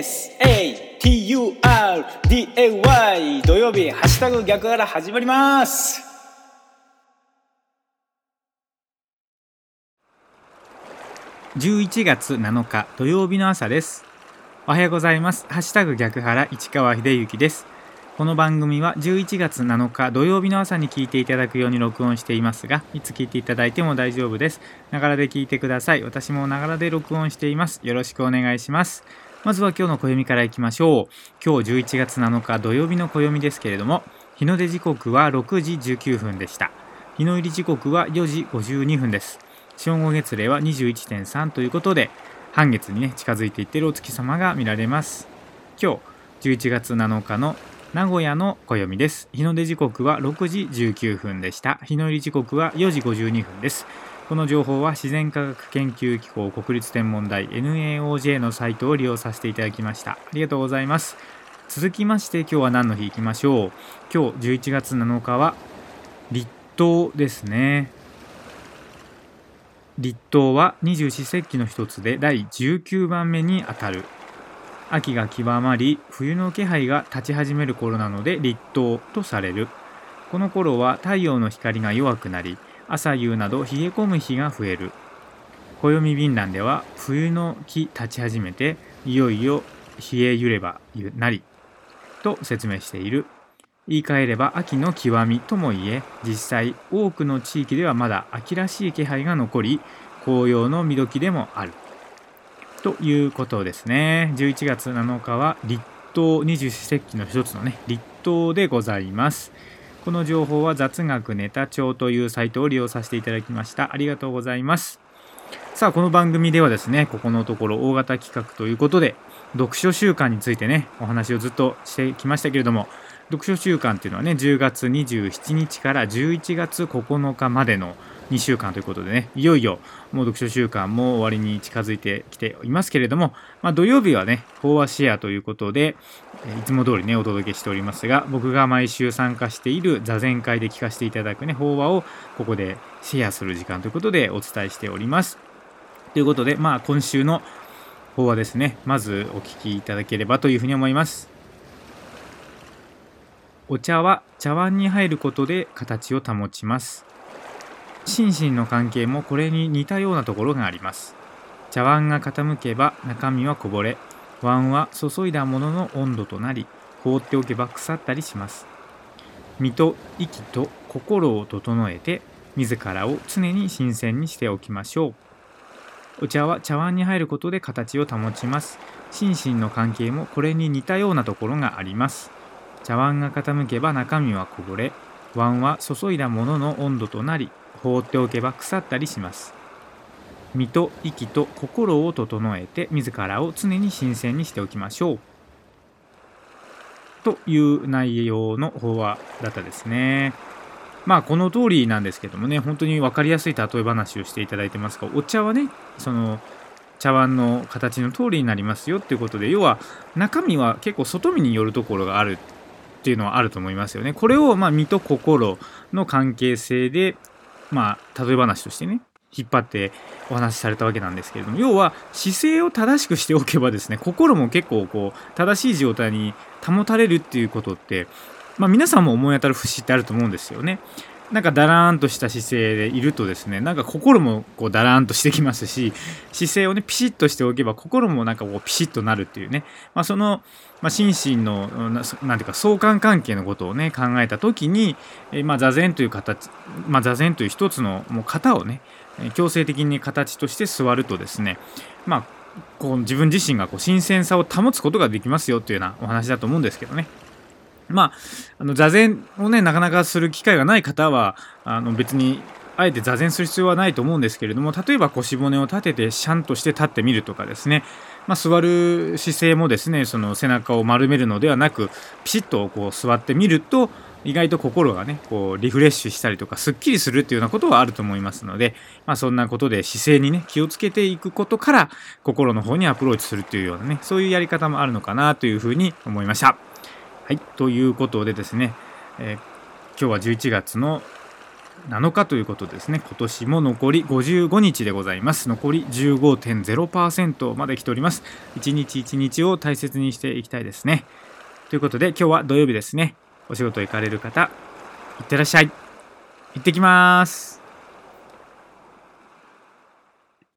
SATURDAY 土曜日ハッシュタグ逆から始まります。11月7日土曜日の朝です。おはようございます。ハッシュタグ逆原市川秀幸です。この番組は11月7日土曜日の朝に聞いていただくように録音していますがいつ聞いていただいても大丈夫です。ながらで聞いてください。私もながらで録音しています。よろしくお願いします。まずは今日の暦からいきましょう。今日11月7日土曜日の暦ですけれども日の出時刻は6時19分でした。日の入り時刻は4時52分です。正午月齢は21.3ということで半月にね近づいていっているお月様が見られます。今日11月7日の名古屋の暦です。日の出時刻は6時19分でした。日の入り時刻は4時52分です。この情報は自然科学研究機構国立天文台 NAOJ のサイトを利用させていただきました。ありがとうございます。続きまして今日は何の日いきましょう。今日11月7日は立冬ですね。立冬は二十四節気の一つで第19番目にあたる。秋が極まり冬の気配が立ち始める頃なので立冬とされる。この頃は太陽の光が弱くなり朝夕など冷え込む日が増える。暦便覧では冬の木立ち始めていよいよ冷えゆればなりと説明している。言い換えれば秋の極みともいえ実際多くの地域ではまだ秋らしい気配が残り紅葉の見時でもある。ということですね。11月7日は立冬二十四節気の一つのね立冬でございます。この情報は雑学ネタ帳というサイトを利用させていただきました。ありがとうございます。さあ、この番組ではですね、ここのところ大型企画ということで、読書週間についてね、お話をずっとしてきましたけれども、読書週間っていうのはね、10月27日から11月9日までの2週間ということでね、いよいよもう読書週間も終わりに近づいてきていますけれども、まあ、土曜日はね、飽和シェアということで、いつも通りね、お届けしておりますが、僕が毎週参加している座禅会で聞かせていただくね、法話をここでシェアする時間ということでお伝えしております。ということで、まあ今週の法話ですね、まずお聞きいただければというふうに思います。お茶は茶碗に入ることで形を保ちます。心身の関係もこれに似たようなところがあります。茶碗が傾けば中身はこぼれ、碗は注いだものの温度となり、放っておけば腐ったりします。身と息と心を整えて、自らを常に新鮮にしておきましょう。お茶は茶碗に入ることで形を保ちます。心身の関係もこれに似たようなところがあります。茶碗が傾けば中身はこぼれ、碗は注いだものの温度となり、放っておけば腐ったりします。身と息と心を整えて自らを常に新鮮にしておきましょう。という内容の法話だったですね。まあこの通りなんですけどもね、本当に分かりやすい例え話をしていただいてますが、お茶はね、その茶碗の形の通りになりますよっていうことで、要は中身は結構外見によるところがあるっていうのはあると思いますよね。これをま身と心の関係性でまあ、例え話としてね、引っ張ってお話しされたわけなんですけれども、要は姿勢を正しくしておけばですね、心も結構こう、正しい状態に保たれるっていうことって、まあ皆さんも思い当たる節ってあると思うんですよね。なんかだらーんとした姿勢でいるとですね、なんか心もこうだらーんとしてきますし、姿勢をね、ピシッとしておけば心もなんかこうピシッとなるっていうね、まあその、まあ、心身の、なんていうか相関関係のことをね、考えた時に、えまあ座禅という形、まあ座禅という一つのもう型をね、強制的に形として座るとですね、まあ、こう自分自身がこう新鮮さを保つことができますよというようなお話だと思うんですけどね。まあ、あの座禅をね、なかなかする機会がない方は、あの別にあえて座禅する必要はないと思うんですけれども、例えば腰骨を立ててシャンとして立ってみるとかですね、まあ、座る姿勢もですね、その背中を丸めるのではなく、ピシッとこう座ってみると、意外と心がね、こうリフレッシュしたりとか、すっきりするっていうようなことはあると思いますので、まあそんなことで姿勢にね、気をつけていくことから、心の方にアプローチするっていうようなね、そういうやり方もあるのかなというふうに思いました。はい、ということでですね、えー、今日は11月の7日ということですね。今年も残り55日でございます。残り15.0%まで来ております。一日一日を大切にしていきたいですね。ということで今日は土曜日ですね。お仕事行かれる方いってらっしゃい。行ってきます。